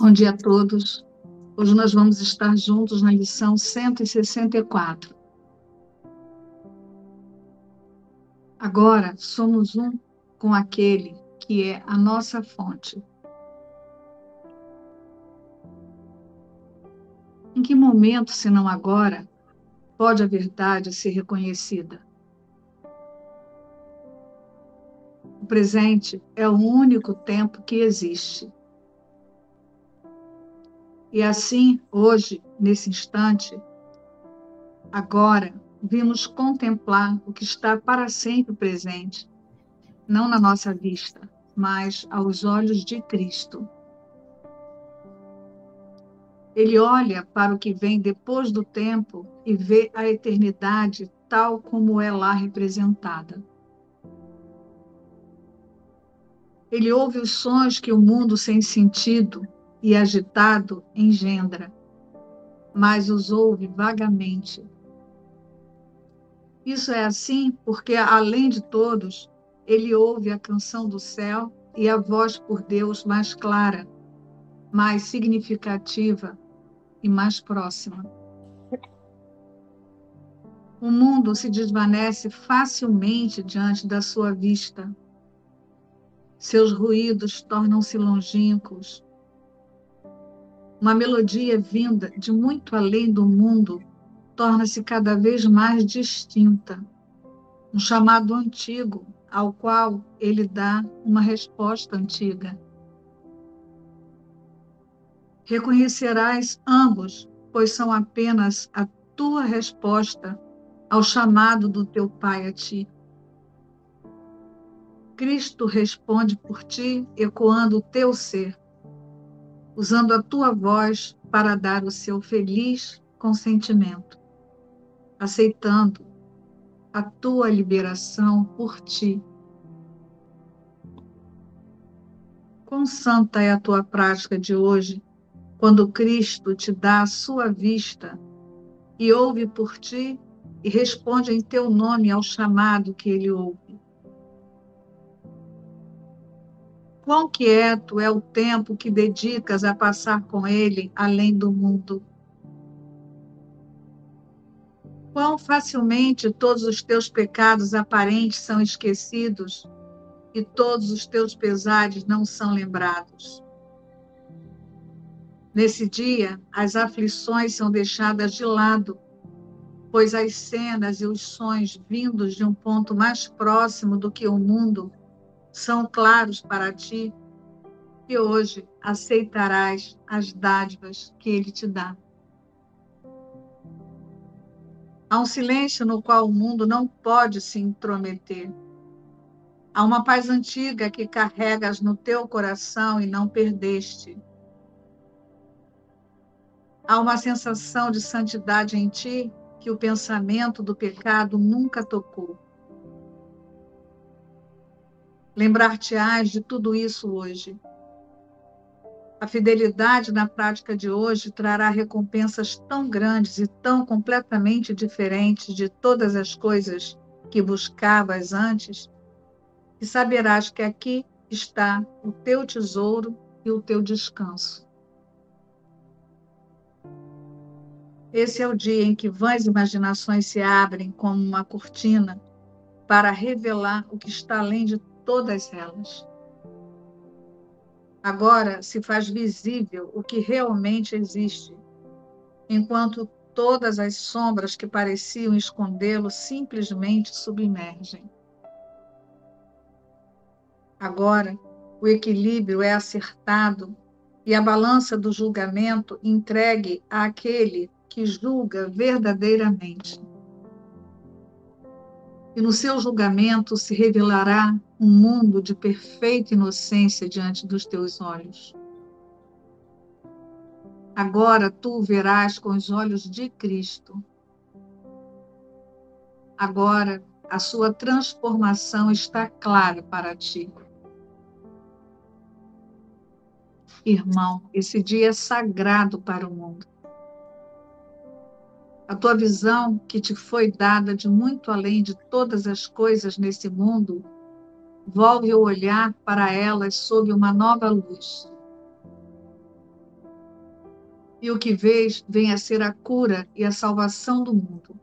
Bom dia a todos. Hoje nós vamos estar juntos na lição 164. Agora somos um com aquele que é a nossa fonte. Em que momento, se não agora, pode a verdade ser reconhecida? O presente é o único tempo que existe e assim, hoje, nesse instante, agora, vimos contemplar o que está para sempre presente, não na nossa vista, mas aos olhos de Cristo. Ele olha para o que vem depois do tempo e vê a eternidade tal como é lá representada. Ele ouve os sons que o mundo sem sentido e agitado engendra, mas os ouve vagamente. Isso é assim porque, além de todos, ele ouve a canção do céu e a voz por Deus mais clara, mais significativa e mais próxima. O mundo se desvanece facilmente diante da sua vista. Seus ruídos tornam-se longínquos, uma melodia vinda de muito além do mundo torna-se cada vez mais distinta. Um chamado antigo, ao qual ele dá uma resposta antiga. Reconhecerás ambos, pois são apenas a tua resposta ao chamado do teu Pai a ti. Cristo responde por ti, ecoando o teu ser usando a tua voz para dar o seu feliz consentimento, aceitando a tua liberação por ti. Quão santa é a tua prática de hoje, quando Cristo te dá a sua vista e ouve por ti e responde em teu nome ao chamado que ele ouve. Quão quieto é o tempo que dedicas a passar com Ele além do mundo. Quão facilmente todos os teus pecados aparentes são esquecidos e todos os teus pesares não são lembrados. Nesse dia, as aflições são deixadas de lado, pois as cenas e os sons vindos de um ponto mais próximo do que o mundo são claros para ti, e hoje aceitarás as dádivas que ele te dá. Há um silêncio no qual o mundo não pode se intrometer. Há uma paz antiga que carregas no teu coração e não perdeste. Há uma sensação de santidade em ti que o pensamento do pecado nunca tocou. Lembrar-te-ás de tudo isso hoje. A fidelidade na prática de hoje trará recompensas tão grandes e tão completamente diferentes de todas as coisas que buscavas antes, que saberás que aqui está o teu tesouro e o teu descanso. Esse é o dia em que vãs imaginações se abrem como uma cortina para revelar o que está além de todas elas. Agora se faz visível o que realmente existe, enquanto todas as sombras que pareciam escondê-lo simplesmente submergem. Agora, o equilíbrio é acertado e a balança do julgamento entregue àquele que julga verdadeiramente e no seu julgamento se revelará um mundo de perfeita inocência diante dos teus olhos. Agora tu verás com os olhos de Cristo. Agora a sua transformação está clara para ti. Irmão, esse dia é sagrado para o mundo a tua visão que te foi dada de muito além de todas as coisas nesse mundo, volve o olhar para elas sob uma nova luz. e o que vês vem a ser a cura e a salvação do mundo.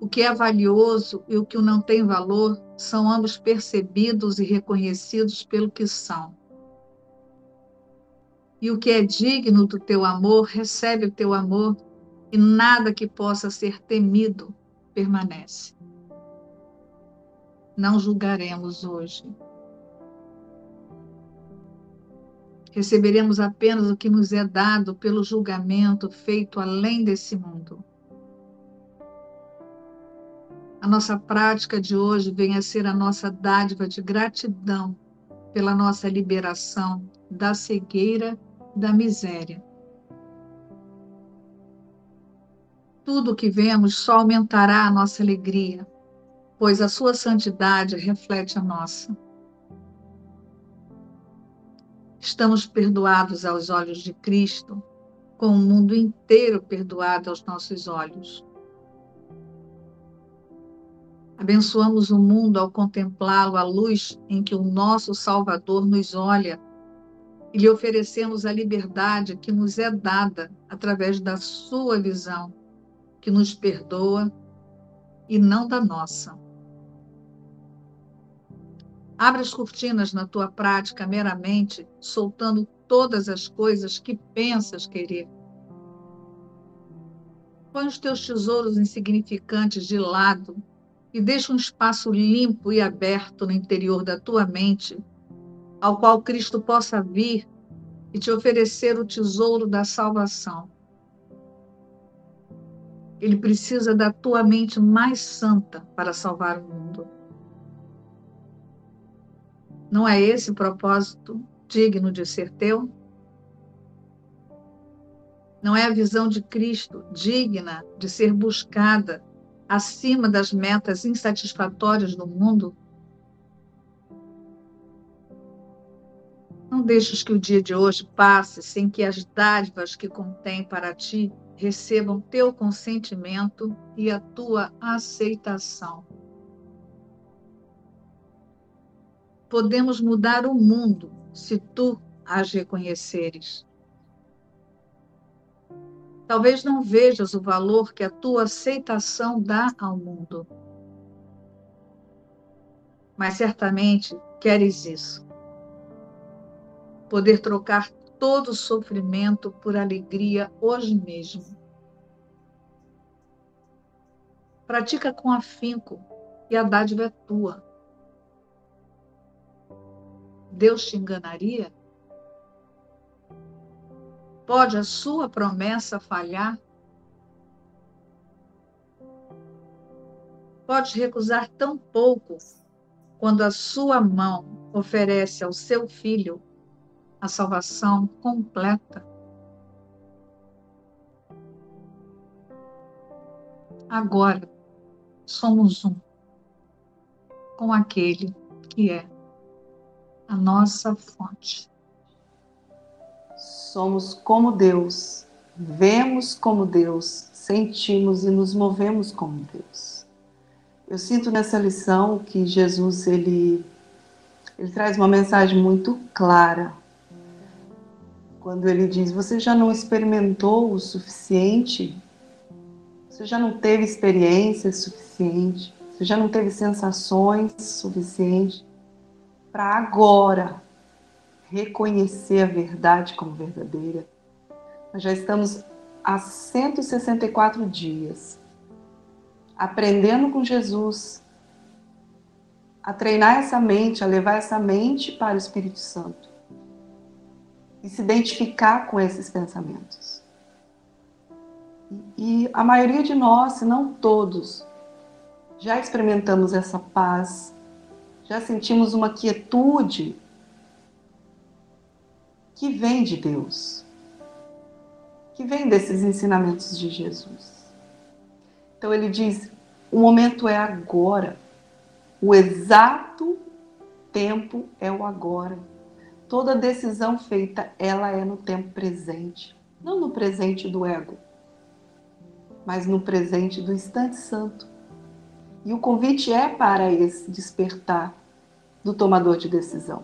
O que é valioso e o que não tem valor são ambos percebidos e reconhecidos pelo que são. E o que é digno do teu amor recebe o teu amor, e nada que possa ser temido permanece. Não julgaremos hoje. Receberemos apenas o que nos é dado pelo julgamento feito além desse mundo. A nossa prática de hoje vem a ser a nossa dádiva de gratidão pela nossa liberação da cegueira, da miséria. Tudo o que vemos só aumentará a nossa alegria, pois a sua santidade reflete a nossa. Estamos perdoados aos olhos de Cristo, com o mundo inteiro perdoado aos nossos olhos. Abençoamos o mundo ao contemplá-lo à luz em que o nosso Salvador nos olha e lhe oferecemos a liberdade que nos é dada através da sua visão, que nos perdoa e não da nossa. Abre as cortinas na tua prática meramente, soltando todas as coisas que pensas querer. Põe os teus tesouros insignificantes de lado e deixa um espaço limpo e aberto no interior da tua mente, ao qual Cristo possa vir e te oferecer o tesouro da salvação. Ele precisa da tua mente mais santa para salvar o mundo. Não é esse o propósito digno de ser teu? Não é a visão de Cristo digna de ser buscada acima das metas insatisfatórias do mundo? Não deixes que o dia de hoje passe sem que as dádivas que contém para ti recebam teu consentimento e a tua aceitação. Podemos mudar o mundo se tu as reconheceres. Talvez não vejas o valor que a tua aceitação dá ao mundo. Mas certamente queres isso. Poder trocar todo o sofrimento por alegria hoje mesmo. Pratica com afinco e a dádiva é tua. Deus te enganaria? Pode a sua promessa falhar? Pode recusar tão pouco quando a sua mão oferece ao seu filho a salvação completa? Agora somos um com aquele que é a nossa fonte. Somos como Deus, vemos como Deus, sentimos e nos movemos como Deus. Eu sinto nessa lição que Jesus ele ele traz uma mensagem muito clara. Quando ele diz: "Você já não experimentou o suficiente? Você já não teve experiência suficiente? Você já não teve sensações suficientes?" Para agora reconhecer a verdade como verdadeira. Nós já estamos há 164 dias aprendendo com Jesus a treinar essa mente, a levar essa mente para o Espírito Santo e se identificar com esses pensamentos. E a maioria de nós, se não todos, já experimentamos essa paz, já sentimos uma quietude que vem de Deus, que vem desses ensinamentos de Jesus. Então ele diz: o momento é agora, o exato tempo é o agora. Toda decisão feita, ela é no tempo presente, não no presente do ego, mas no presente do instante santo. E o convite é para esse despertar do tomador de decisão.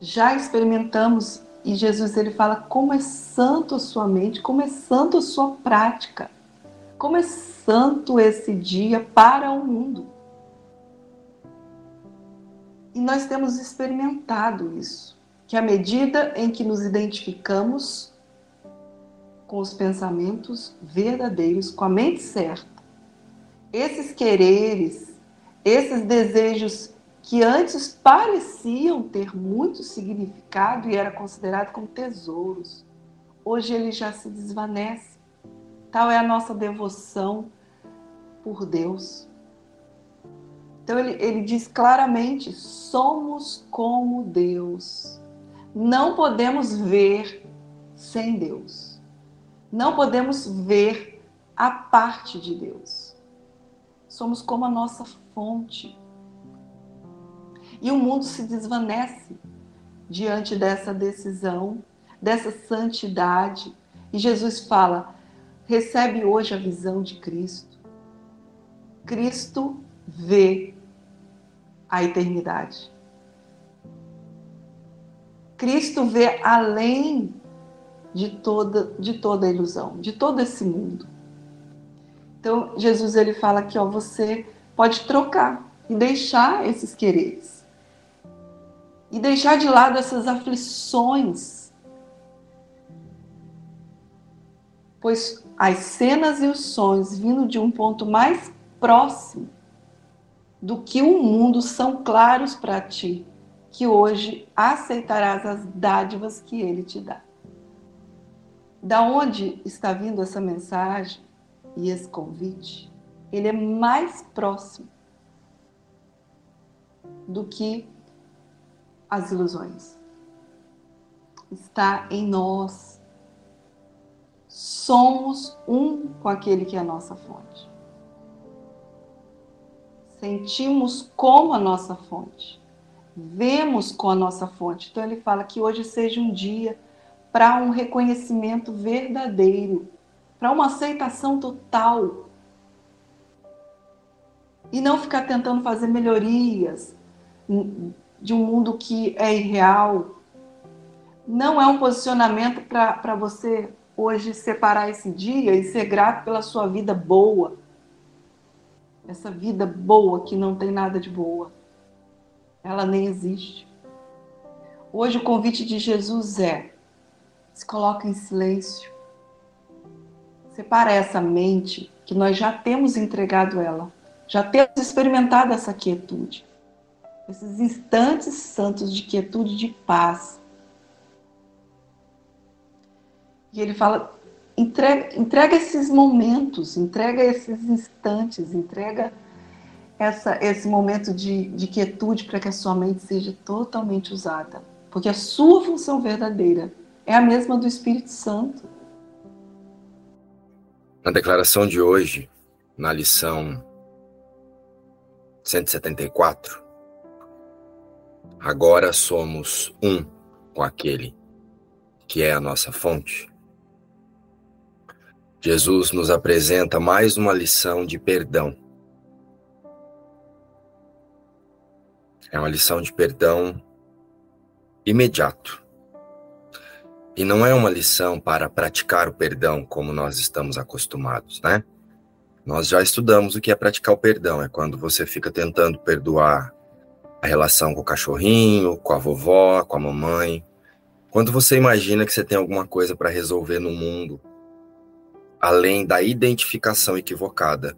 Já experimentamos E Jesus ele fala como é santo a sua mente, como é santo a sua prática, como é santo esse dia para o mundo. E nós temos experimentado isso, que à medida em que nos identificamos com os pensamentos verdadeiros, com a mente certa, esses quereres, esses desejos que antes pareciam ter muito significado e era considerado como tesouros, hoje ele já se desvanece. Tal é a nossa devoção por Deus. Então ele, ele diz claramente: somos como Deus. Não podemos ver sem Deus. Não podemos ver a parte de Deus. Somos como a nossa fonte. E o mundo se desvanece diante dessa decisão, dessa santidade. E Jesus fala: recebe hoje a visão de Cristo. Cristo vê a eternidade. Cristo vê além de toda, de toda a ilusão, de todo esse mundo. Então, Jesus ele fala que ó, você pode trocar e deixar esses quereres e deixar de lado essas aflições. Pois as cenas e os sonhos vindo de um ponto mais próximo do que o mundo são claros para ti, que hoje aceitarás as dádivas que ele te dá. Da onde está vindo essa mensagem e esse convite? Ele é mais próximo do que as ilusões. Está em nós. Somos um com aquele que é a nossa fonte. Sentimos como a nossa fonte. Vemos com a nossa fonte. Então ele fala que hoje seja um dia para um reconhecimento verdadeiro, para uma aceitação total. E não ficar tentando fazer melhorias, de um mundo que é irreal. Não é um posicionamento para você hoje separar esse dia e ser grato pela sua vida boa. Essa vida boa que não tem nada de boa. Ela nem existe. Hoje o convite de Jesus é: se coloca em silêncio. Separa essa mente que nós já temos entregado ela, já temos experimentado essa quietude esses instantes santos de quietude, de paz. E ele fala: entrega, entrega esses momentos, entrega esses instantes, entrega essa, esse momento de, de quietude para que a sua mente seja totalmente usada. Porque a sua função verdadeira é a mesma do Espírito Santo. Na declaração de hoje, na lição 174, Agora somos um com aquele que é a nossa fonte. Jesus nos apresenta mais uma lição de perdão. É uma lição de perdão imediato. E não é uma lição para praticar o perdão como nós estamos acostumados, né? Nós já estudamos o que é praticar o perdão. É quando você fica tentando perdoar a relação com o cachorrinho, com a vovó, com a mamãe. Quando você imagina que você tem alguma coisa para resolver no mundo, além da identificação equivocada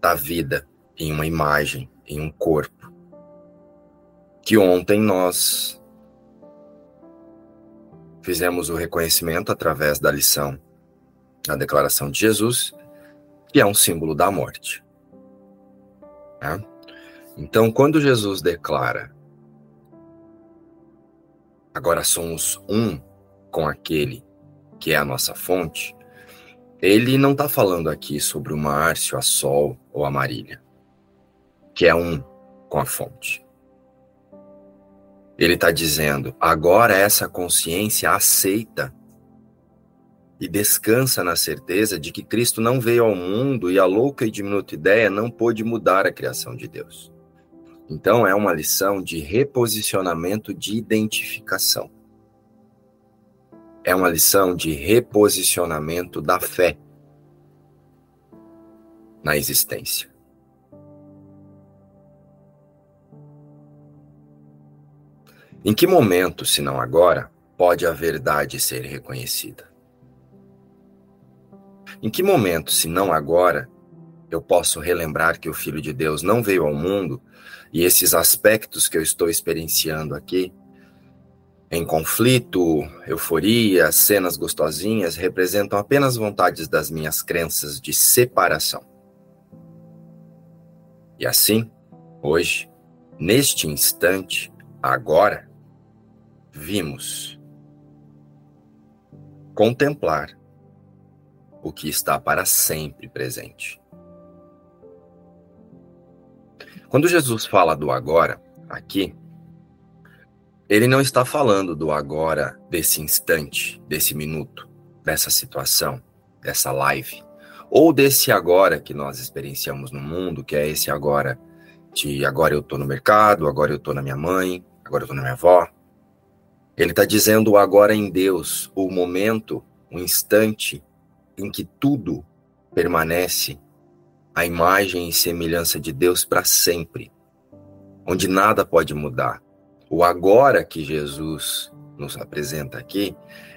da vida em uma imagem, em um corpo, que ontem nós fizemos o reconhecimento através da lição, a declaração de Jesus, que é um símbolo da morte. Né? Então, quando Jesus declara, agora somos um com aquele que é a nossa fonte, ele não está falando aqui sobre o Márcio, a Sol ou a Marília, que é um com a fonte. Ele está dizendo, agora essa consciência aceita e descansa na certeza de que Cristo não veio ao mundo e a louca e diminuta ideia não pôde mudar a criação de Deus. Então, é uma lição de reposicionamento de identificação. é uma lição de reposicionamento da fé na existência. Em que momento, se não agora, pode a verdade ser reconhecida? Em que momento, se não agora, eu posso relembrar que o Filho de Deus não veio ao mundo e esses aspectos que eu estou experienciando aqui, em conflito, euforia, cenas gostosinhas, representam apenas vontades das minhas crenças de separação. E assim, hoje, neste instante, agora, vimos contemplar o que está para sempre presente. Quando Jesus fala do agora, aqui, ele não está falando do agora, desse instante, desse minuto, dessa situação, dessa live, ou desse agora que nós experienciamos no mundo, que é esse agora de agora eu estou no mercado, agora eu estou na minha mãe, agora eu estou na minha avó. Ele está dizendo agora em Deus, o momento, o instante em que tudo permanece a imagem e semelhança de Deus para sempre, onde nada pode mudar. O agora que Jesus nos apresenta aqui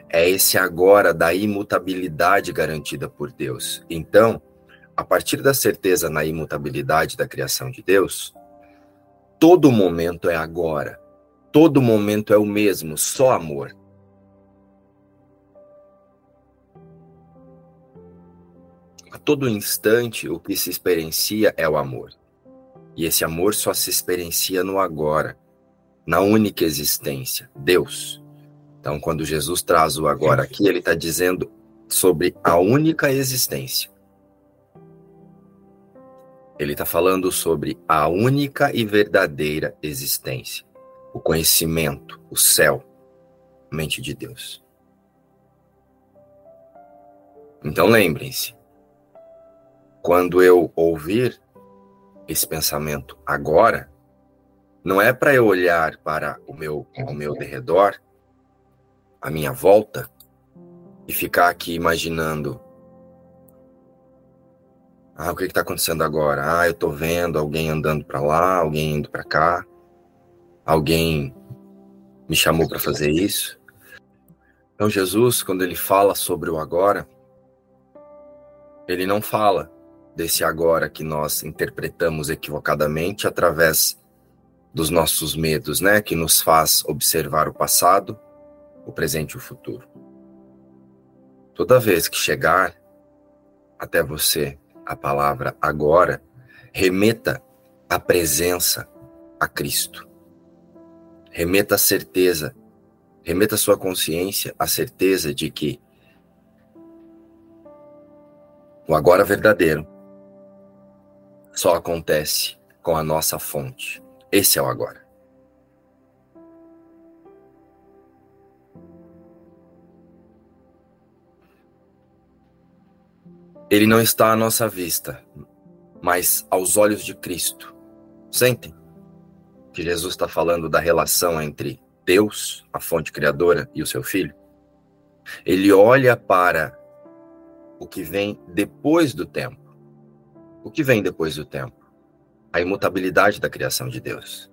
é esse agora da imutabilidade garantida por Deus. Então, a partir da certeza na imutabilidade da criação de Deus, todo momento é agora. Todo momento é o mesmo, só amor. A todo instante, o que se experiencia é o amor. E esse amor só se experiencia no agora, na única existência, Deus. Então, quando Jesus traz o agora aqui, ele está dizendo sobre a única existência. Ele está falando sobre a única e verdadeira existência, o conhecimento, o céu, a mente de Deus. Então lembrem-se, quando eu ouvir esse pensamento agora, não é para eu olhar para o meu, ao meu derredor, a minha volta, e ficar aqui imaginando. Ah, o que está acontecendo agora? Ah, eu estou vendo alguém andando para lá, alguém indo para cá, alguém me chamou para fazer isso. Então, Jesus, quando ele fala sobre o agora, ele não fala desse agora que nós interpretamos equivocadamente através dos nossos medos, né, que nos faz observar o passado, o presente e o futuro. Toda vez que chegar até você a palavra agora, remeta a presença a Cristo. Remeta a certeza, remeta a sua consciência a certeza de que o agora verdadeiro só acontece com a nossa fonte. Esse é o agora. Ele não está à nossa vista, mas aos olhos de Cristo. Sentem que Jesus está falando da relação entre Deus, a fonte criadora, e o seu filho? Ele olha para o que vem depois do tempo o que vem depois do tempo? A imutabilidade da criação de Deus.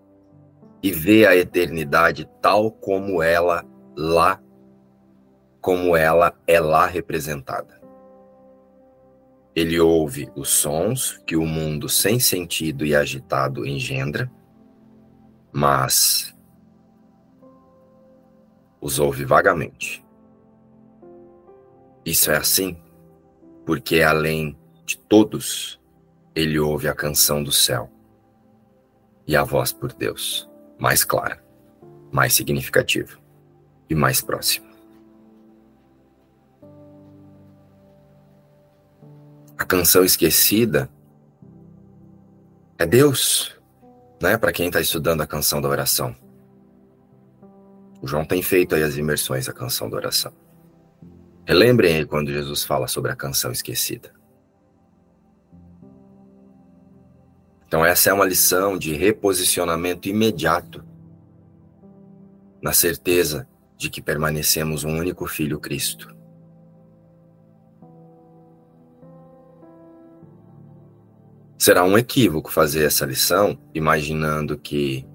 E vê a eternidade tal como ela lá, como ela é lá representada. Ele ouve os sons que o mundo sem sentido e agitado engendra, mas os ouve vagamente. Isso é assim porque além de todos ele ouve a canção do céu e a voz por Deus, mais clara, mais significativa e mais próxima. A canção esquecida é Deus, né? Para quem está estudando a canção da oração. O João tem feito aí as imersões da canção da oração. Relembrem aí quando Jesus fala sobre a canção esquecida. Então, essa é uma lição de reposicionamento imediato, na certeza de que permanecemos um único Filho Cristo. Será um equívoco fazer essa lição imaginando que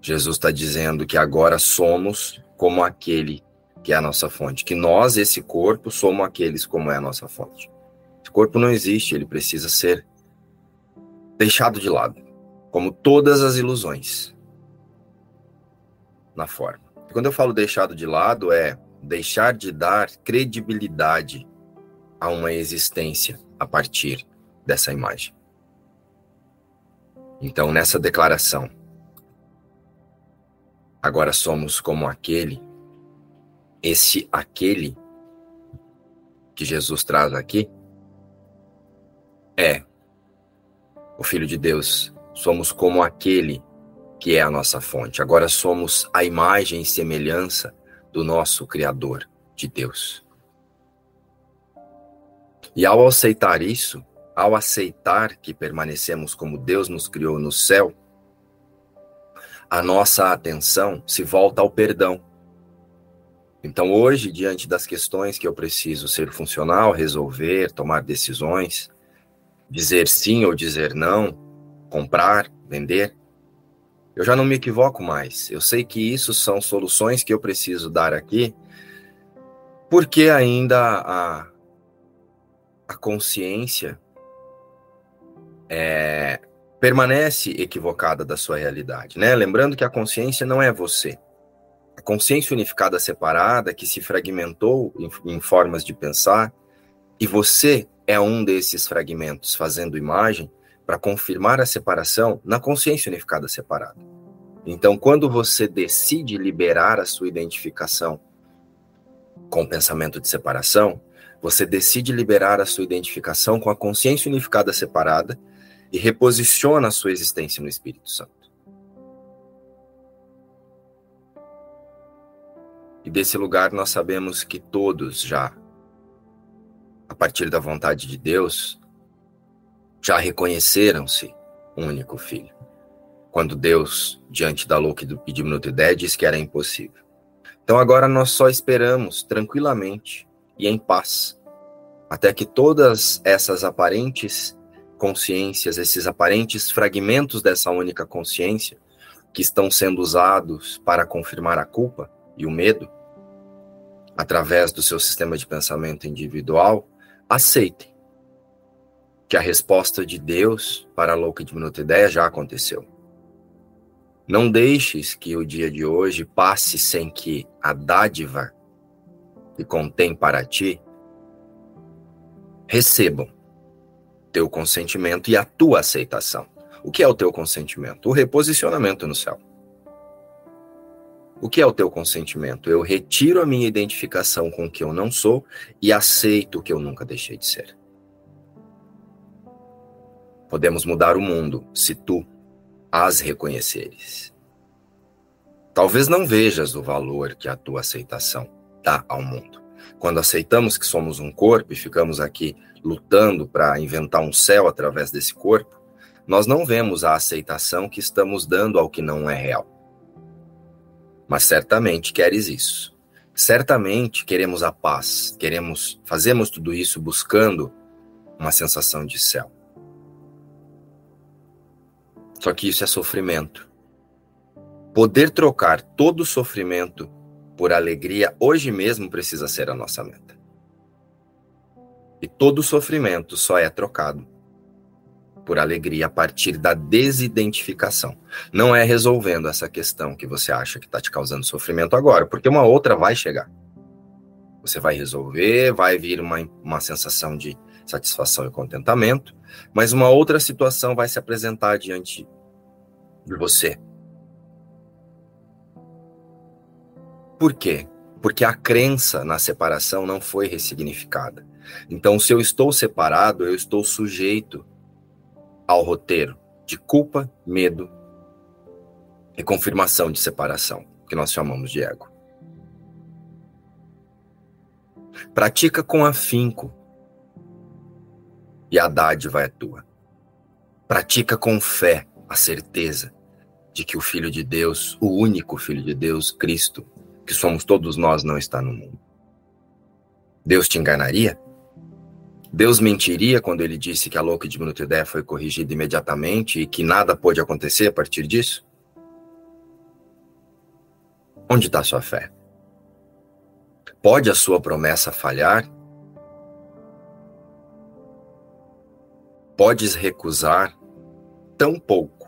Jesus está dizendo que agora somos como aquele que é a nossa fonte, que nós, esse corpo, somos aqueles como é a nossa fonte. Esse corpo não existe, ele precisa ser deixado de lado, como todas as ilusões na forma. E quando eu falo deixado de lado, é deixar de dar credibilidade a uma existência a partir dessa imagem. Então, nessa declaração, agora somos como aquele, esse aquele que Jesus traz aqui é o Filho de Deus. Somos como aquele que é a nossa fonte. Agora somos a imagem e semelhança do nosso Criador, de Deus. E ao aceitar isso, ao aceitar que permanecemos como Deus nos criou no céu, a nossa atenção se volta ao perdão. Então, hoje, diante das questões que eu preciso ser funcional, resolver, tomar decisões, dizer sim ou dizer não, comprar, vender, eu já não me equivoco mais. Eu sei que isso são soluções que eu preciso dar aqui, porque ainda a, a consciência é, permanece equivocada da sua realidade, né? Lembrando que a consciência não é você. A consciência unificada separada que se fragmentou em, em formas de pensar, e você é um desses fragmentos fazendo imagem para confirmar a separação na consciência unificada separada. Então, quando você decide liberar a sua identificação com o pensamento de separação, você decide liberar a sua identificação com a consciência unificada separada e reposiciona a sua existência no Espírito Santo. E desse lugar nós sabemos que todos já, a partir da vontade de Deus, já reconheceram-se um único filho. Quando Deus, diante da louca e diminuta ideia, disse que era impossível. Então agora nós só esperamos tranquilamente e em paz, até que todas essas aparentes consciências, esses aparentes fragmentos dessa única consciência, que estão sendo usados para confirmar a culpa e o medo, através do seu sistema de pensamento individual, aceitem que a resposta de Deus para a louca diminuta ideia já aconteceu. Não deixes que o dia de hoje passe sem que a dádiva que contém para ti recebam teu consentimento e a tua aceitação. O que é o teu consentimento? O reposicionamento no céu. O que é o teu consentimento? Eu retiro a minha identificação com o que eu não sou e aceito o que eu nunca deixei de ser. Podemos mudar o mundo se tu as reconheceres. Talvez não vejas o valor que a tua aceitação dá ao mundo. Quando aceitamos que somos um corpo e ficamos aqui lutando para inventar um céu através desse corpo, nós não vemos a aceitação que estamos dando ao que não é real. Mas certamente queres isso. Certamente queremos a paz, queremos, fazemos tudo isso buscando uma sensação de céu. Só que isso é sofrimento. Poder trocar todo o sofrimento por alegria hoje mesmo precisa ser a nossa meta. E todo sofrimento só é trocado por alegria a partir da desidentificação. Não é resolvendo essa questão que você acha que está te causando sofrimento agora, porque uma outra vai chegar. Você vai resolver, vai vir uma, uma sensação de satisfação e contentamento, mas uma outra situação vai se apresentar diante de você. Por quê? Porque a crença na separação não foi ressignificada. Então, se eu estou separado, eu estou sujeito ao roteiro de culpa, medo e confirmação de separação, que nós chamamos de ego. Pratica com afinco e a dádiva é tua. Pratica com fé a certeza de que o Filho de Deus, o único Filho de Deus, Cristo, que somos todos nós, não está no mundo. Deus te enganaria? Deus mentiria quando ele disse que a louca e diminuta ideia foi corrigida imediatamente e que nada pôde acontecer a partir disso? Onde está sua fé? Pode a sua promessa falhar? Podes recusar tão pouco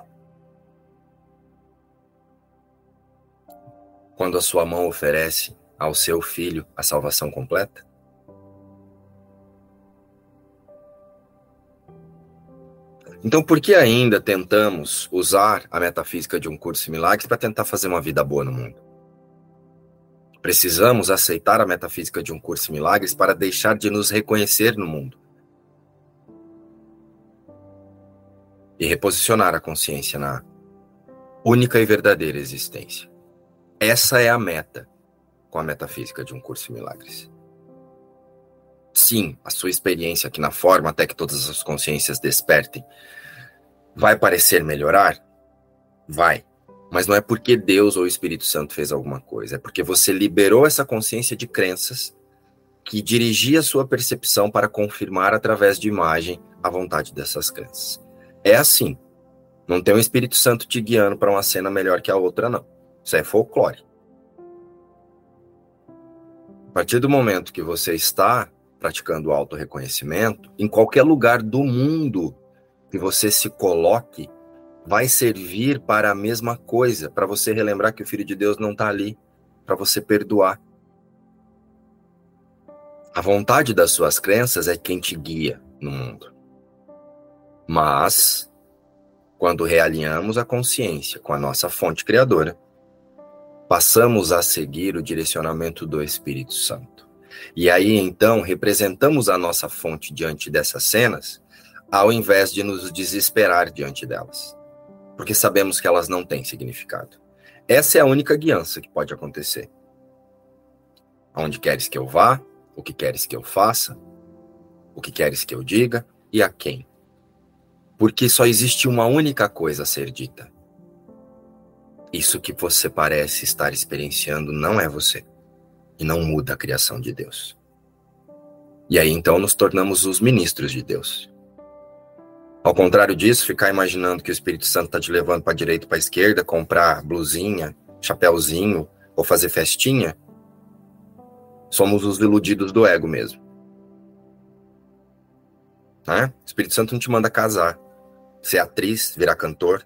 quando a sua mão oferece ao seu filho a salvação completa? Então, por que ainda tentamos usar a metafísica de um curso de milagres para tentar fazer uma vida boa no mundo? Precisamos aceitar a metafísica de um curso de milagres para deixar de nos reconhecer no mundo. E reposicionar a consciência na única e verdadeira existência. Essa é a meta com a metafísica de um curso de milagres. Sim, a sua experiência aqui na forma, até que todas as consciências despertem, vai parecer melhorar? Vai. Mas não é porque Deus ou o Espírito Santo fez alguma coisa, é porque você liberou essa consciência de crenças que dirigia a sua percepção para confirmar através de imagem a vontade dessas crenças. É assim. Não tem um Espírito Santo te guiando para uma cena melhor que a outra, não. Isso é folclore. A partir do momento que você está praticando o auto-reconhecimento, em qualquer lugar do mundo que você se coloque, vai servir para a mesma coisa, para você relembrar que o Filho de Deus não está ali, para você perdoar. A vontade das suas crenças é quem te guia no mundo. Mas, quando realinhamos a consciência com a nossa fonte criadora, passamos a seguir o direcionamento do Espírito Santo. E aí, então, representamos a nossa fonte diante dessas cenas, ao invés de nos desesperar diante delas porque sabemos que elas não têm significado. Essa é a única guiança que pode acontecer. Aonde queres que eu vá, o que queres que eu faça, o que queres que eu diga e a quem. Porque só existe uma única coisa a ser dita. Isso que você parece estar experienciando não é você e não muda a criação de Deus. E aí então nos tornamos os ministros de Deus. Ao contrário disso, ficar imaginando que o Espírito Santo está te levando para a direita, para a esquerda, comprar blusinha, chapéuzinho ou fazer festinha, somos os iludidos do ego mesmo. Né? O Espírito Santo não te manda casar, ser atriz, virar cantor.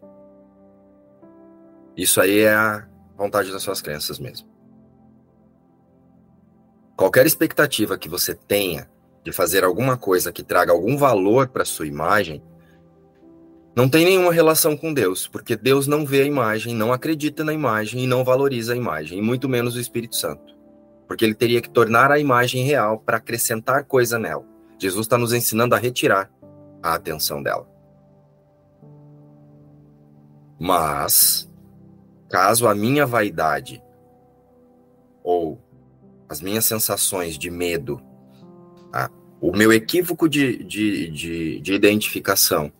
Isso aí é a vontade das suas crenças mesmo. Qualquer expectativa que você tenha de fazer alguma coisa que traga algum valor para sua imagem não tem nenhuma relação com Deus, porque Deus não vê a imagem, não acredita na imagem e não valoriza a imagem, e muito menos o Espírito Santo. Porque ele teria que tornar a imagem real para acrescentar coisa nela. Jesus está nos ensinando a retirar a atenção dela. Mas, caso a minha vaidade ou as minhas sensações de medo, tá? o meu equívoco de, de, de, de identificação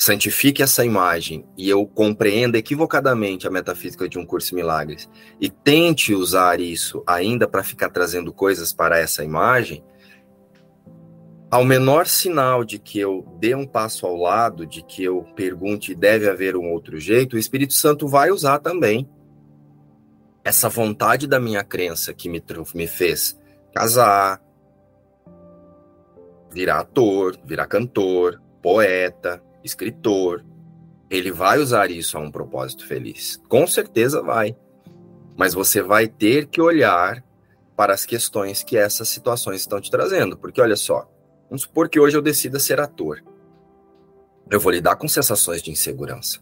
santifique essa imagem e eu compreenda equivocadamente a metafísica de um curso de milagres e tente usar isso ainda para ficar trazendo coisas para essa imagem, ao menor sinal de que eu dê um passo ao lado, de que eu pergunte deve haver um outro jeito, o Espírito Santo vai usar também essa vontade da minha crença que me, me fez casar, virar ator, virar cantor, poeta, escritor, ele vai usar isso a um propósito feliz. Com certeza vai. Mas você vai ter que olhar para as questões que essas situações estão te trazendo. Porque olha só, vamos supor que hoje eu decida ser ator. Eu vou lidar com sensações de insegurança.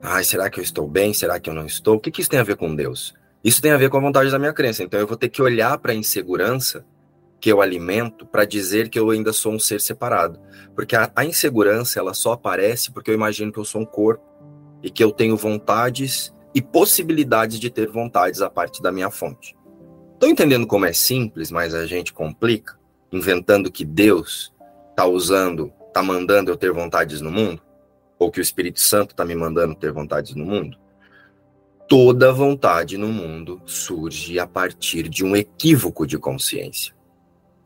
Ai, será que eu estou bem? Será que eu não estou? O que, que isso tem a ver com Deus? Isso tem a ver com a vontade da minha crença. Então eu vou ter que olhar para a insegurança que eu alimento para dizer que eu ainda sou um ser separado. Porque a, a, insegurança ela só aparece porque eu imagino que eu sou um corpo e que eu tenho vontades e possibilidades de ter vontades a parte da minha fonte. Estou entendendo como é simples, mas a gente complica, inventando que Deus está usando, está mandando eu ter vontades no mundo? Ou que o Espírito Santo está me mandando ter vontades no mundo? Toda vontade no mundo surge a partir de um equívoco de consciência.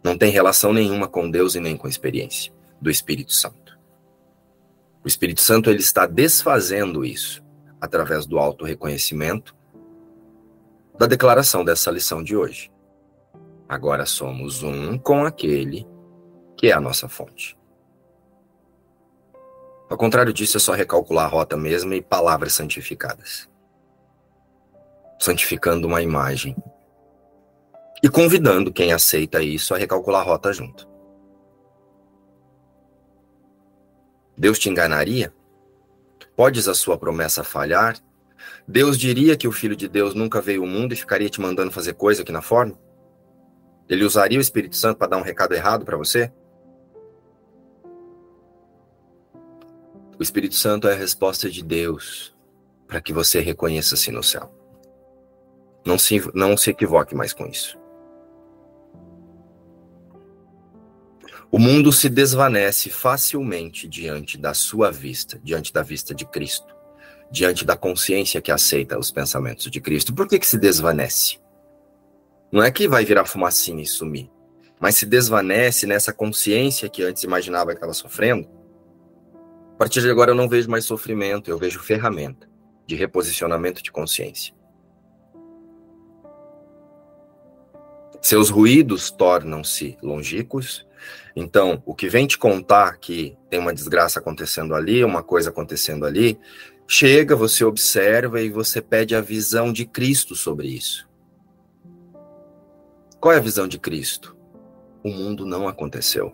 Não tem relação nenhuma com Deus e nem com a experiência do Espírito Santo. O Espírito Santo ele está desfazendo isso através do auto-reconhecimento da declaração dessa lição de hoje. Agora somos um com aquele que é a nossa fonte. Ao contrário disso, é só recalcular a rota mesmo e palavras santificadas. Santificando uma imagem. E convidando quem aceita isso a recalcular a rota junto. Deus te enganaria? Podes a sua promessa falhar? Deus diria que o Filho de Deus nunca veio ao mundo e ficaria te mandando fazer coisa aqui na forma? Ele usaria o Espírito Santo para dar um recado errado para você? O Espírito Santo é a resposta de Deus para que você reconheça-se no céu. Não se, não se equivoque mais com isso. O mundo se desvanece facilmente diante da sua vista, diante da vista de Cristo, diante da consciência que aceita os pensamentos de Cristo. Por que, que se desvanece? Não é que vai virar fumacinha e sumir, mas se desvanece nessa consciência que antes imaginava que estava sofrendo, a partir de agora eu não vejo mais sofrimento, eu vejo ferramenta de reposicionamento de consciência. Seus ruídos tornam-se longínquos. Então, o que vem te contar que tem uma desgraça acontecendo ali, uma coisa acontecendo ali, chega, você observa e você pede a visão de Cristo sobre isso. Qual é a visão de Cristo? O mundo não aconteceu.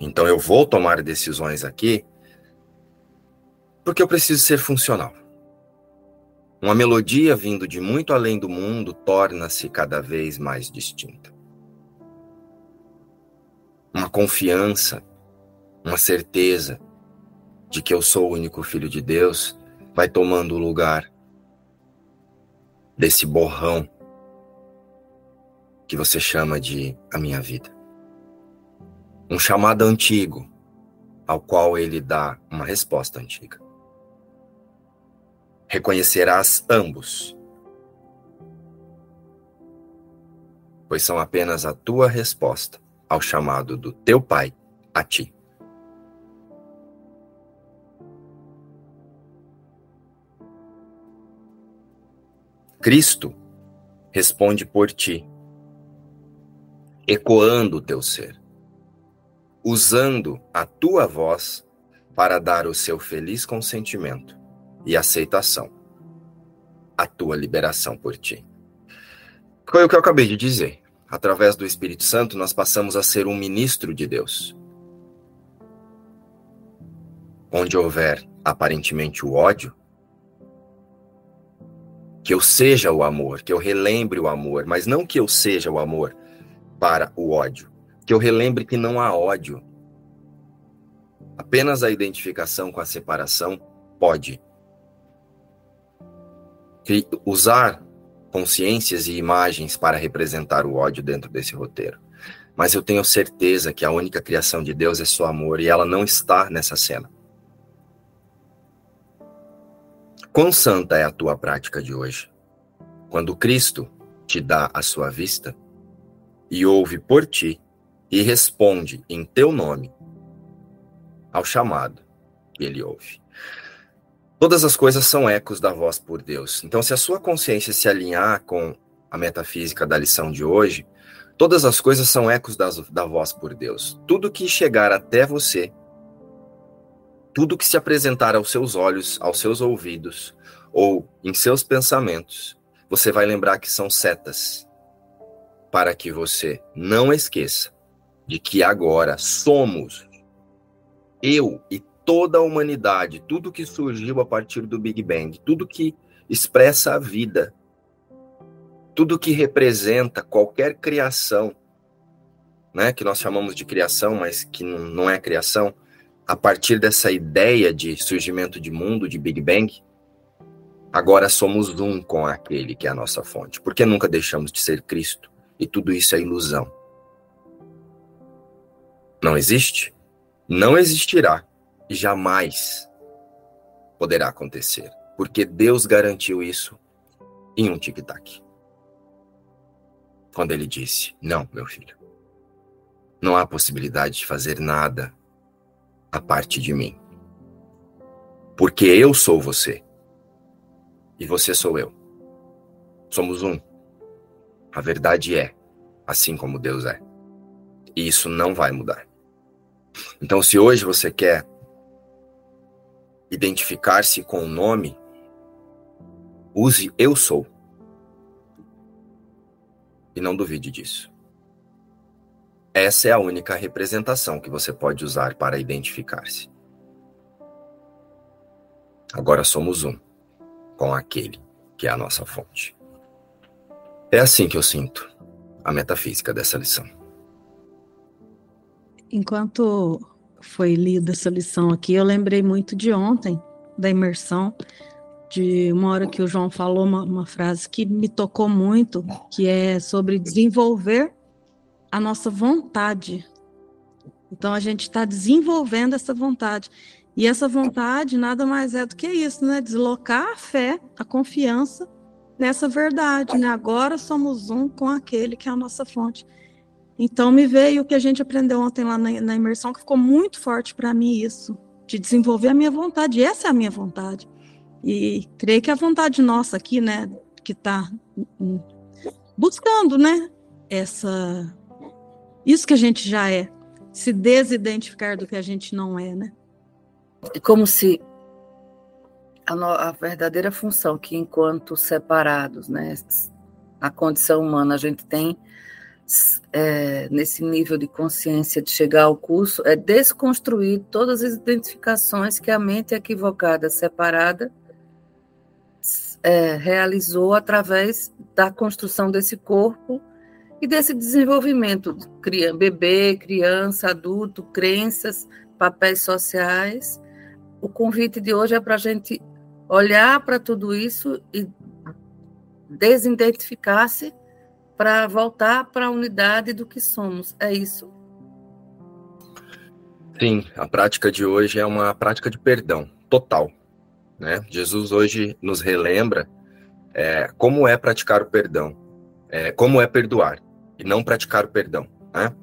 Então eu vou tomar decisões aqui porque eu preciso ser funcional. Uma melodia vindo de muito além do mundo torna-se cada vez mais distinta. Uma confiança, uma certeza de que eu sou o único filho de Deus vai tomando o lugar desse borrão que você chama de a minha vida. Um chamado antigo, ao qual ele dá uma resposta antiga reconhecerás ambos, pois são apenas a tua resposta ao chamado do teu Pai a ti. Cristo responde por ti, ecoando o teu ser, usando a tua voz para dar o seu feliz consentimento e aceitação. A tua liberação por ti. Foi o que eu acabei de dizer. Através do Espírito Santo, nós passamos a ser um ministro de Deus. Onde houver aparentemente o ódio, que eu seja o amor, que eu relembre o amor, mas não que eu seja o amor para o ódio, que eu relembre que não há ódio. Apenas a identificação com a separação pode usar consciências e imagens para representar o ódio dentro desse roteiro. Mas eu tenho certeza que a única criação de Deus é só amor e ela não está nessa cena. Quão santa é a tua prática de hoje? Quando Cristo te dá a sua vista e ouve por ti e responde em teu nome ao chamado que ele ouve. Todas as coisas são ecos da voz por Deus. Então, se a sua consciência se alinhar com a metafísica da lição de hoje, todas as coisas são ecos das, da voz por Deus. Tudo que chegar até você, tudo que se apresentar aos seus olhos, aos seus ouvidos ou em seus pensamentos, você vai lembrar que são setas para que você não esqueça de que agora somos eu e toda a humanidade, tudo que surgiu a partir do Big Bang, tudo que expressa a vida, tudo que representa qualquer criação, né, que nós chamamos de criação, mas que não é criação, a partir dessa ideia de surgimento de mundo, de Big Bang, agora somos um com aquele que é a nossa fonte, porque nunca deixamos de ser Cristo, e tudo isso é ilusão. Não existe? Não existirá jamais poderá acontecer, porque Deus garantiu isso em um tic-tac. Quando ele disse: Não, meu filho, não há possibilidade de fazer nada a parte de mim. Porque eu sou você. E você sou eu. Somos um. A verdade é assim como Deus é. E isso não vai mudar. Então, se hoje você quer identificar-se com o nome, use eu sou. E não duvide disso. Essa é a única representação que você pode usar para identificar-se. Agora somos um com aquele que é a nossa fonte. É assim que eu sinto a metafísica dessa lição. Enquanto foi lida essa lição aqui, eu lembrei muito de ontem, da imersão, de uma hora que o João falou uma, uma frase que me tocou muito, que é sobre desenvolver a nossa vontade. Então a gente está desenvolvendo essa vontade. E essa vontade nada mais é do que isso, né? Deslocar a fé, a confiança nessa verdade, né? Agora somos um com aquele que é a nossa fonte. Então me veio o que a gente aprendeu ontem lá na, na imersão, que ficou muito forte para mim isso, de desenvolver a minha vontade. Essa é a minha vontade. E creio que a vontade nossa aqui, né, que está buscando, né, essa isso que a gente já é, se desidentificar do que a gente não é, né? É como se a, no, a verdadeira função que, enquanto separados, né, a condição humana a gente tem é, nesse nível de consciência de chegar ao curso é desconstruir todas as identificações que a mente equivocada, separada, é, realizou através da construção desse corpo e desse desenvolvimento, bebê, criança, adulto, crenças, papéis sociais. O convite de hoje é para a gente olhar para tudo isso e desidentificar-se para voltar para a unidade do que somos. É isso. Sim, a prática de hoje é uma prática de perdão total. Né? Jesus hoje nos relembra é, como é praticar o perdão, é, como é perdoar e não praticar o perdão. Né?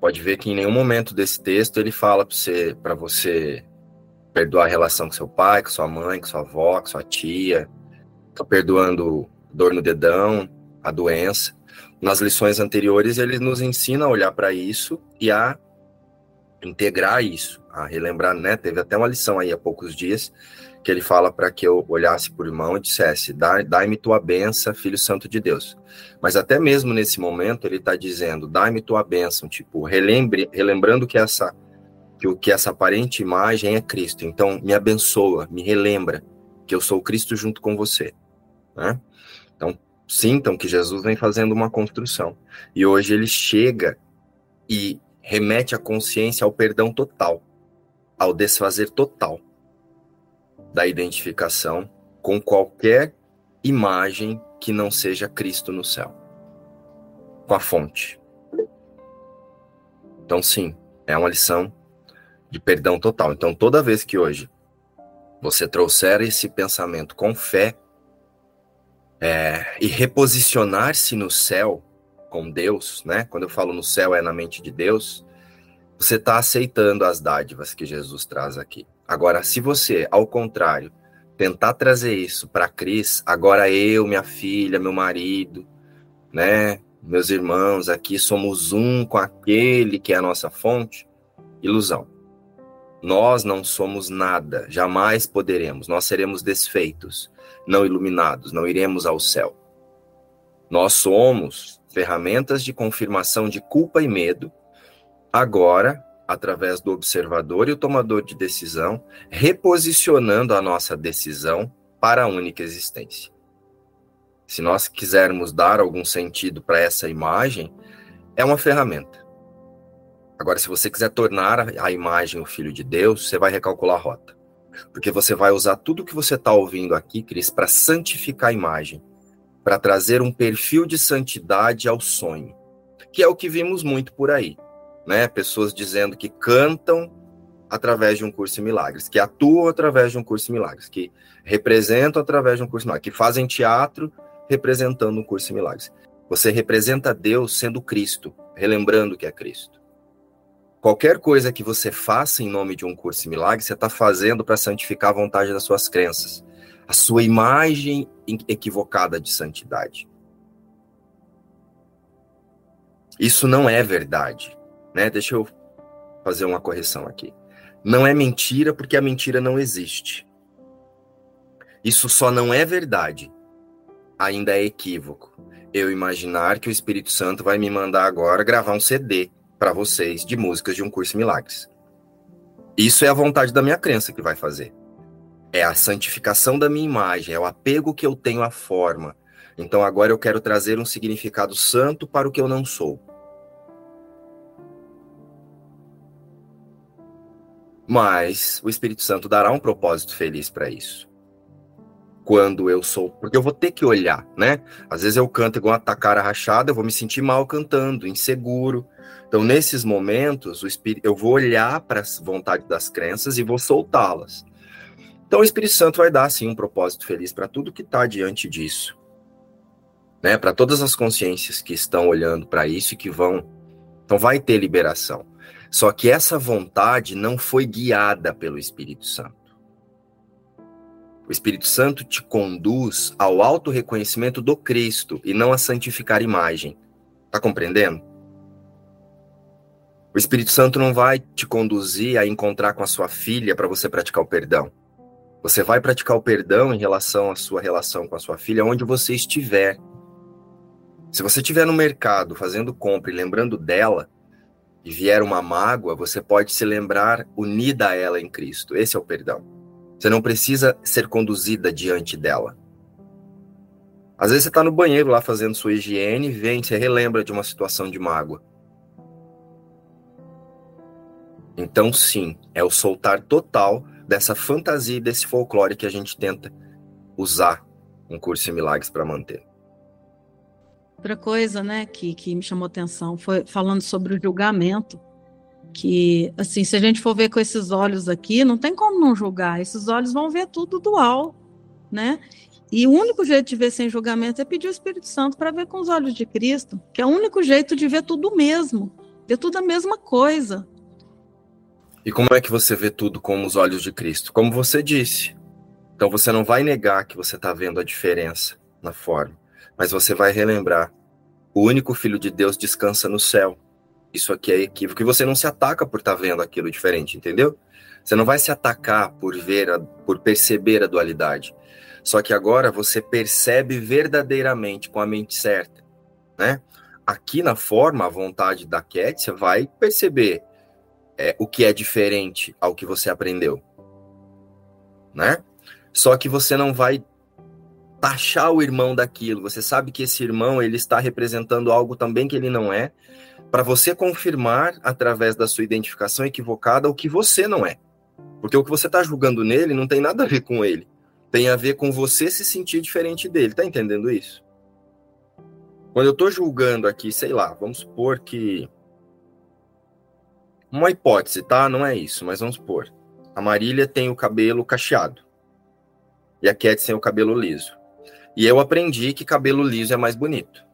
Pode ver que em nenhum momento desse texto ele fala para você, você perdoar a relação com seu pai, com sua mãe, com sua avó, com sua tia, tá perdoando dor no dedão, a doença. Nas lições anteriores ele nos ensina a olhar para isso e a integrar isso, a relembrar, né? Teve até uma lição aí há poucos dias que ele fala para que eu olhasse por irmão e dissesse: Dai-me tua benção, Filho Santo de Deus. Mas até mesmo nesse momento ele está dizendo: Dai-me tua bênção, tipo, relembre, relembrando que essa que o que essa aparente imagem é Cristo. Então me abençoa, me relembra que eu sou Cristo junto com você, né? Então sintam que Jesus vem fazendo uma construção e hoje ele chega e remete a consciência ao perdão total, ao desfazer total da identificação com qualquer imagem que não seja Cristo no céu, com a fonte. Então, sim, é uma lição de perdão total. Então, toda vez que hoje você trouxer esse pensamento com fé é, e reposicionar-se no céu com Deus, né? Quando eu falo no céu é na mente de Deus, você está aceitando as dádivas que Jesus traz aqui. Agora, se você, ao contrário, tentar trazer isso para Cris, agora eu, minha filha, meu marido, né, meus irmãos aqui somos um com aquele que é a nossa fonte, ilusão. Nós não somos nada, jamais poderemos, nós seremos desfeitos, não iluminados, não iremos ao céu. Nós somos ferramentas de confirmação de culpa e medo, agora através do observador e o tomador de decisão, reposicionando a nossa decisão para a única existência. Se nós quisermos dar algum sentido para essa imagem, é uma ferramenta. Agora, se você quiser tornar a imagem o Filho de Deus, você vai recalcular a rota. Porque você vai usar tudo que você está ouvindo aqui, Cris, para santificar a imagem, para trazer um perfil de santidade ao sonho, que é o que vimos muito por aí né? Pessoas dizendo que cantam através de um curso de milagres, que atuam através de um curso de milagres, que representam através de um curso de milagres, que fazem teatro representando um curso de milagres. Você representa Deus sendo Cristo, relembrando que é Cristo. Qualquer coisa que você faça em nome de um curso de milagres, você está fazendo para santificar a vontade das suas crenças, a sua imagem equivocada de santidade. Isso não é verdade, né? Deixa eu fazer uma correção aqui. Não é mentira porque a mentira não existe. Isso só não é verdade. Ainda é equívoco. Eu imaginar que o Espírito Santo vai me mandar agora gravar um CD para vocês de músicas de um curso milagres. Isso é a vontade da minha crença que vai fazer. É a santificação da minha imagem, é o apego que eu tenho à forma. Então agora eu quero trazer um significado santo para o que eu não sou. Mas o Espírito Santo dará um propósito feliz para isso. Quando eu sou. Porque eu vou ter que olhar, né? Às vezes eu canto igual uma tacara rachada, eu vou me sentir mal cantando, inseguro. Então, nesses momentos, o Espírito, eu vou olhar para as vontades das crenças e vou soltá-las. Então, o Espírito Santo vai dar, sim, um propósito feliz para tudo que está diante disso. Né? Para todas as consciências que estão olhando para isso e que vão. Então, vai ter liberação. Só que essa vontade não foi guiada pelo Espírito Santo. O Espírito Santo te conduz ao auto-reconhecimento do Cristo e não a santificar imagem. Tá compreendendo? O Espírito Santo não vai te conduzir a encontrar com a sua filha para você praticar o perdão. Você vai praticar o perdão em relação à sua relação com a sua filha onde você estiver. Se você estiver no mercado fazendo compra e lembrando dela, e vier uma mágoa, você pode se lembrar unida a ela em Cristo. Esse é o perdão. Você não precisa ser conduzida diante dela. Às vezes você está no banheiro lá fazendo sua higiene, vem, você relembra de uma situação de mágoa. Então, sim, é o soltar total dessa fantasia e desse folclore que a gente tenta usar um curso de milagres para manter. Outra coisa, né, que, que me chamou atenção foi falando sobre o julgamento. Que, assim, se a gente for ver com esses olhos aqui, não tem como não julgar. Esses olhos vão ver tudo dual, né? E o único jeito de ver sem julgamento é pedir o Espírito Santo para ver com os olhos de Cristo, que é o único jeito de ver tudo mesmo, ver tudo a mesma coisa. E como é que você vê tudo com os olhos de Cristo? Como você disse. Então você não vai negar que você está vendo a diferença na forma mas você vai relembrar: o único Filho de Deus descansa no céu. Isso aqui é equívoco. E você não se ataca por estar tá vendo aquilo diferente, entendeu? Você não vai se atacar por ver, a, por perceber a dualidade. Só que agora você percebe verdadeiramente com a mente certa, né? Aqui na forma, a vontade da você vai perceber é, o que é diferente ao que você aprendeu, né? Só que você não vai taxar o irmão daquilo. Você sabe que esse irmão ele está representando algo também que ele não é, para você confirmar através da sua identificação equivocada o que você não é. Porque o que você está julgando nele não tem nada a ver com ele. Tem a ver com você se sentir diferente dele. Tá entendendo isso? Quando eu estou julgando aqui, sei lá, vamos supor que uma hipótese, tá? Não é isso, mas vamos supor. A Marília tem o cabelo cacheado. E a Cat tem o cabelo liso. E eu aprendi que cabelo liso é mais bonito.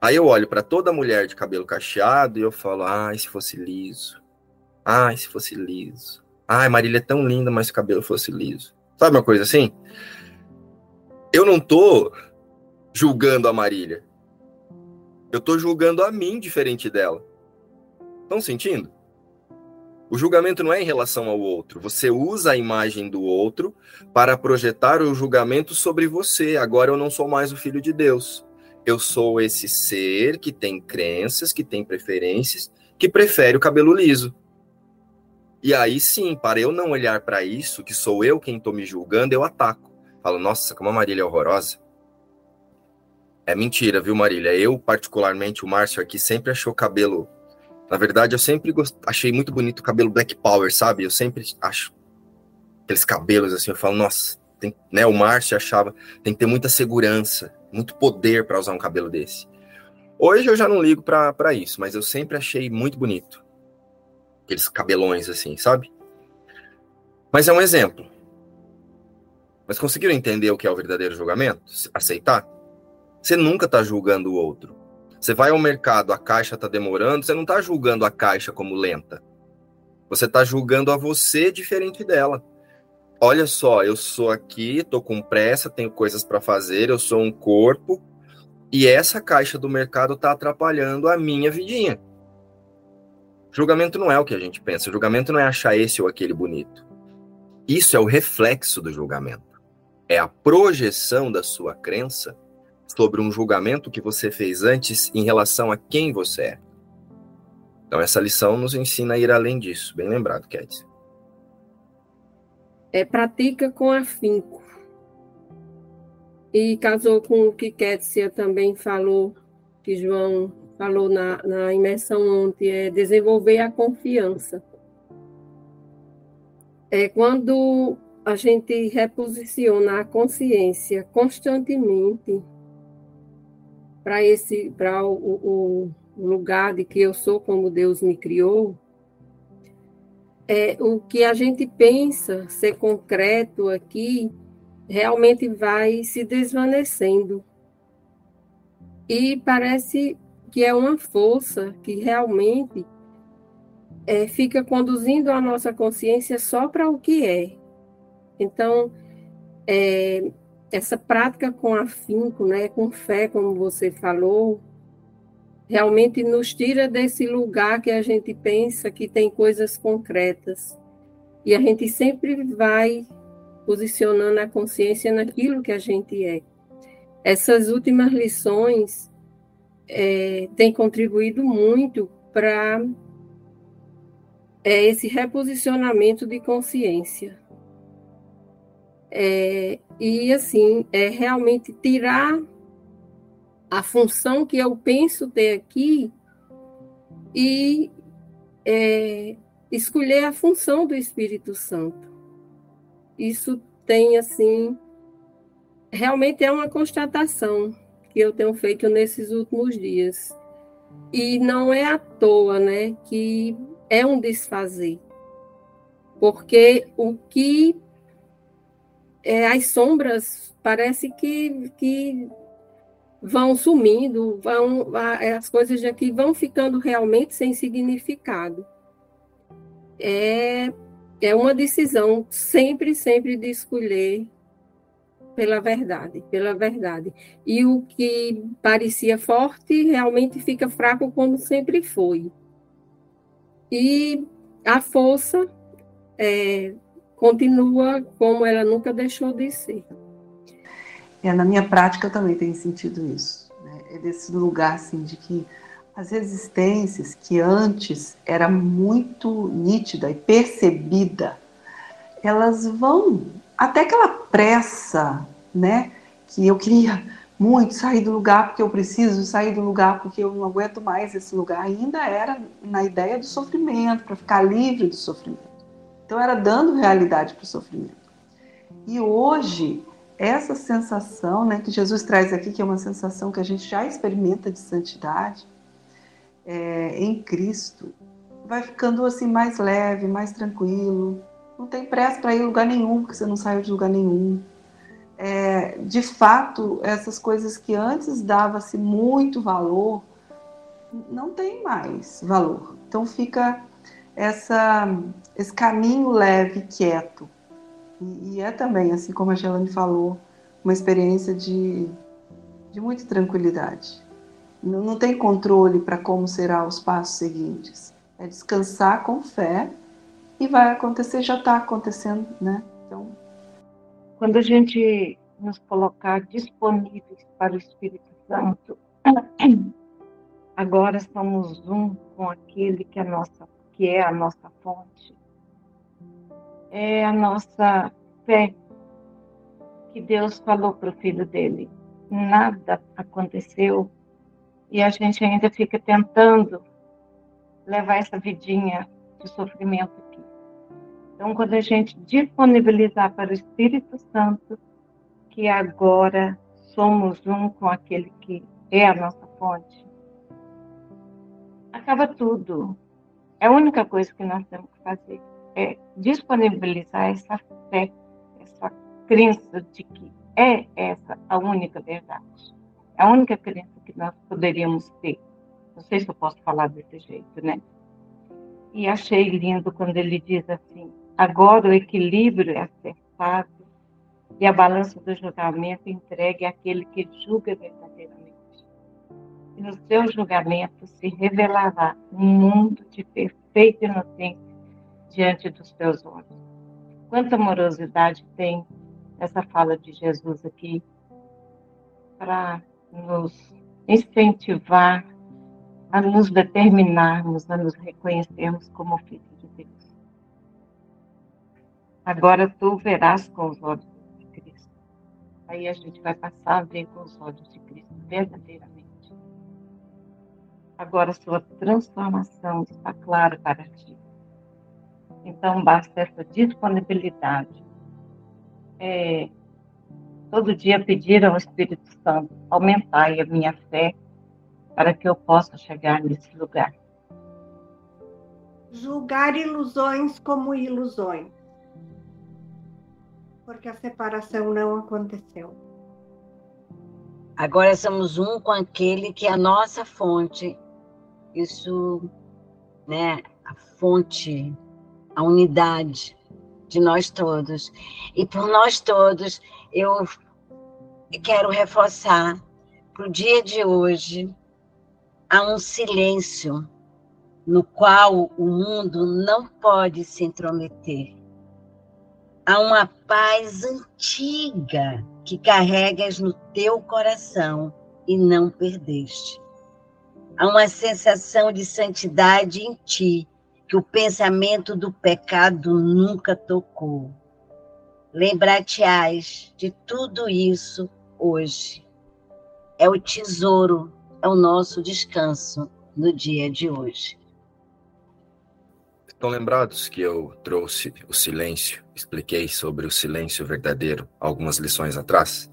Aí eu olho para toda mulher de cabelo cacheado e eu falo: ai, se fosse liso. Ai, se fosse liso. Ai, Marília é tão linda, mas se o cabelo fosse liso. Sabe uma coisa assim? Eu não tô julgando a Marília. Eu tô julgando a mim diferente dela. Estão sentindo? O julgamento não é em relação ao outro. Você usa a imagem do outro para projetar o julgamento sobre você. Agora eu não sou mais o filho de Deus. Eu sou esse ser que tem crenças, que tem preferências, que prefere o cabelo liso. E aí sim, para eu não olhar para isso, que sou eu quem estou me julgando, eu ataco. Falo, nossa, como a Marília é horrorosa. É mentira, viu, Marília? Eu, particularmente, o Márcio aqui sempre achou cabelo na verdade, eu sempre gost... achei muito bonito o cabelo Black Power, sabe? Eu sempre acho aqueles cabelos assim, eu falo, nossa, tem... né? O Márcio achava, tem que ter muita segurança, muito poder para usar um cabelo desse. Hoje eu já não ligo para isso, mas eu sempre achei muito bonito. Aqueles cabelões assim, sabe? Mas é um exemplo. Mas conseguiram entender o que é o verdadeiro julgamento? Aceitar? Você nunca está julgando o outro. Você vai ao mercado, a caixa está demorando, você não está julgando a caixa como lenta. Você está julgando a você diferente dela. Olha só, eu sou aqui, estou com pressa, tenho coisas para fazer, eu sou um corpo, e essa caixa do mercado está atrapalhando a minha vidinha. Julgamento não é o que a gente pensa. Julgamento não é achar esse ou aquele bonito. Isso é o reflexo do julgamento. É a projeção da sua crença sobre um julgamento que você fez antes em relação a quem você é. Então, essa lição nos ensina a ir além disso. Bem lembrado, Cat. É, pratica com afinco. E casou com o que Kétia também falou, que João falou na, na imersão ontem, é desenvolver a confiança. É quando a gente reposiciona a consciência constantemente para esse para o, o, lugar de que eu sou como Deus me criou, é o que a gente pensa ser concreto aqui realmente vai se desvanecendo. E parece que é uma força que realmente é, fica conduzindo a nossa consciência só para o que é. Então, é, essa prática com afinco, né, com fé, como você falou, realmente nos tira desse lugar que a gente pensa que tem coisas concretas. E a gente sempre vai posicionando a consciência naquilo que a gente é. Essas últimas lições é, têm contribuído muito para é, esse reposicionamento de consciência. É, e assim, é realmente tirar a função que eu penso ter aqui e é, escolher a função do Espírito Santo. Isso tem, assim, realmente é uma constatação que eu tenho feito nesses últimos dias. E não é à toa, né, que é um desfazer. Porque o que é, as sombras parece que, que vão sumindo, vão, as coisas aqui vão ficando realmente sem significado. É, é uma decisão sempre, sempre de escolher pela verdade, pela verdade. E o que parecia forte realmente fica fraco como sempre foi. E a força é, continua como ela nunca deixou de ser. É, na minha prática eu também tenho sentido isso. Né? É desse lugar assim de que as resistências que antes era muito nítida e percebida, elas vão até aquela pressa, né? Que eu queria muito sair do lugar porque eu preciso sair do lugar porque eu não aguento mais esse lugar. Ainda era na ideia do sofrimento, para ficar livre do sofrimento. Então, era dando realidade para o sofrimento. E hoje, essa sensação né, que Jesus traz aqui, que é uma sensação que a gente já experimenta de santidade é, em Cristo, vai ficando assim mais leve, mais tranquilo. Não tem pressa para ir a lugar nenhum, porque você não saiu de lugar nenhum. É, de fato, essas coisas que antes dava-se muito valor, não tem mais valor. Então fica essa, esse caminho leve, quieto. E, e, é também, assim como a Gelane falou, uma experiência de, de muita tranquilidade. Não, não tem controle para como serão os passos seguintes. É descansar com fé e vai acontecer, já está acontecendo, né? Então, quando a gente nos colocar disponíveis para o Espírito Santo, agora somos um com aquele que é nossa que é a nossa fonte, é a nossa fé que Deus falou para o filho dele. Nada aconteceu e a gente ainda fica tentando levar essa vidinha de sofrimento aqui. Então, quando a gente disponibilizar para o Espírito Santo, que agora somos um com aquele que é a nossa fonte, acaba tudo. É a única coisa que nós temos que fazer é disponibilizar essa fé, essa crença de que é essa a única verdade. É a única crença que nós poderíamos ter. Não sei se eu posso falar desse jeito, né? E achei lindo quando ele diz assim: agora o equilíbrio é acertado e a balança do julgamento entregue àquele que julga verdadeiramente. E no seu julgamento se revelará um mundo de perfeita inocência diante dos teus olhos. Quanta amorosidade tem essa fala de Jesus aqui para nos incentivar a nos determinarmos, a nos reconhecermos como filhos de Deus. Agora tu verás com os olhos de Cristo. Aí a gente vai passar a ver com os olhos de Cristo, verdadeiramente. Agora sua transformação está clara para ti. Então basta essa disponibilidade. É, todo dia pedir ao Espírito Santo, aumentar a minha fé para que eu possa chegar nesse lugar. Julgar ilusões como ilusões. Porque a separação não aconteceu. Agora somos um com aquele que é a nossa fonte. Isso, né, a fonte, a unidade de nós todos. E por nós todos, eu quero reforçar para o dia de hoje há um silêncio no qual o mundo não pode se intrometer. Há uma paz antiga que carregas no teu coração e não perdeste. Há uma sensação de santidade em ti que o pensamento do pecado nunca tocou. Lembrar-te-ás de tudo isso hoje. É o tesouro, é o nosso descanso no dia de hoje. Estão lembrados que eu trouxe o silêncio, expliquei sobre o silêncio verdadeiro algumas lições atrás?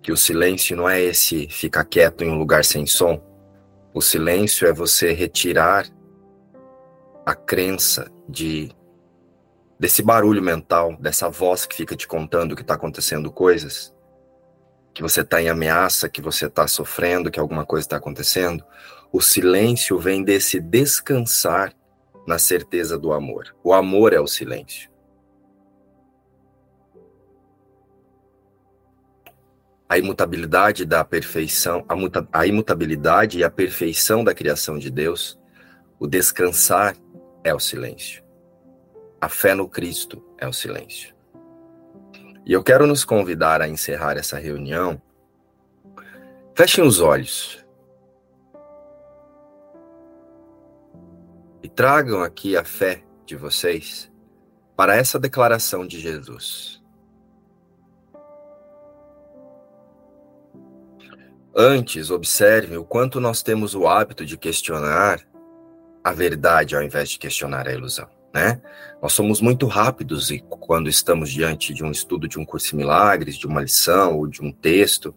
Que o silêncio não é esse ficar quieto em um lugar sem som. O silêncio é você retirar a crença de desse barulho mental, dessa voz que fica te contando que está acontecendo coisas, que você está em ameaça, que você está sofrendo, que alguma coisa está acontecendo. O silêncio vem desse descansar na certeza do amor. O amor é o silêncio. A imutabilidade da perfeição, a, muta, a imutabilidade e a perfeição da criação de Deus, o descansar é o silêncio. A fé no Cristo é o silêncio. E eu quero nos convidar a encerrar essa reunião. Fechem os olhos. E tragam aqui a fé de vocês para essa declaração de Jesus. Antes, observem o quanto nós temos o hábito de questionar a verdade ao invés de questionar a ilusão, né? Nós somos muito rápidos e quando estamos diante de um estudo de um curso de milagres, de uma lição ou de um texto,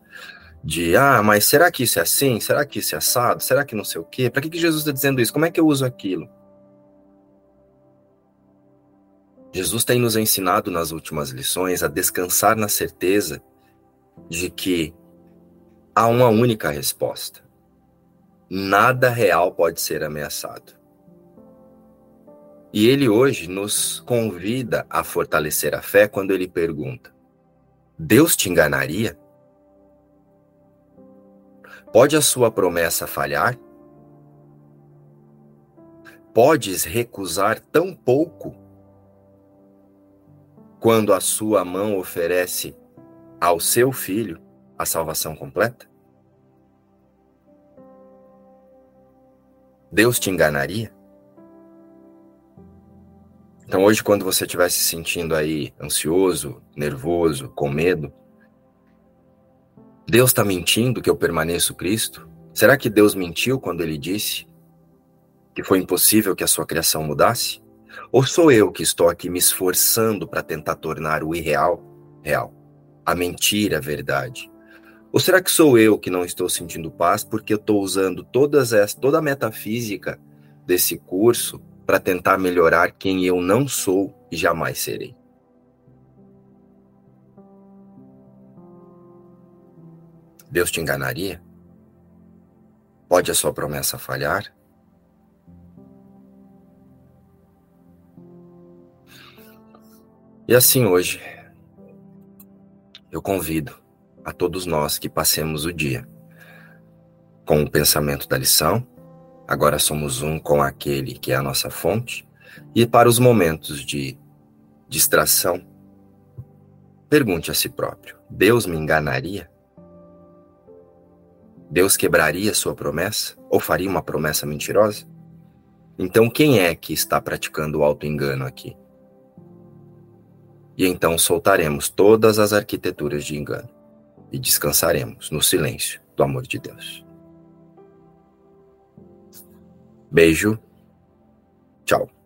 de ah, mas será que isso é assim? Será que isso é assado? Será que não sei o quê? Para que, que Jesus está dizendo isso? Como é que eu uso aquilo? Jesus tem nos ensinado nas últimas lições a descansar na certeza de que há uma única resposta. Nada real pode ser ameaçado. E ele hoje nos convida a fortalecer a fé quando ele pergunta: Deus te enganaria? Pode a sua promessa falhar? Podes recusar tão pouco quando a sua mão oferece ao seu filho a salvação completa? Deus te enganaria? Então, hoje, quando você estiver se sentindo aí ansioso, nervoso, com medo, Deus está mentindo que eu permaneço Cristo? Será que Deus mentiu quando ele disse que foi impossível que a sua criação mudasse? Ou sou eu que estou aqui me esforçando para tentar tornar o irreal real, a mentira verdade? Ou será que sou eu que não estou sentindo paz porque eu estou usando todas toda a metafísica desse curso para tentar melhorar quem eu não sou e jamais serei. Deus te enganaria? Pode a sua promessa falhar? E assim hoje, eu convido a todos nós que passemos o dia com o pensamento da lição, agora somos um com aquele que é a nossa fonte, e para os momentos de distração, pergunte a si próprio: Deus me enganaria? Deus quebraria sua promessa ou faria uma promessa mentirosa? Então, quem é que está praticando o auto-engano aqui? E então soltaremos todas as arquiteturas de engano e descansaremos no silêncio do amor de Deus. Beijo. Tchau.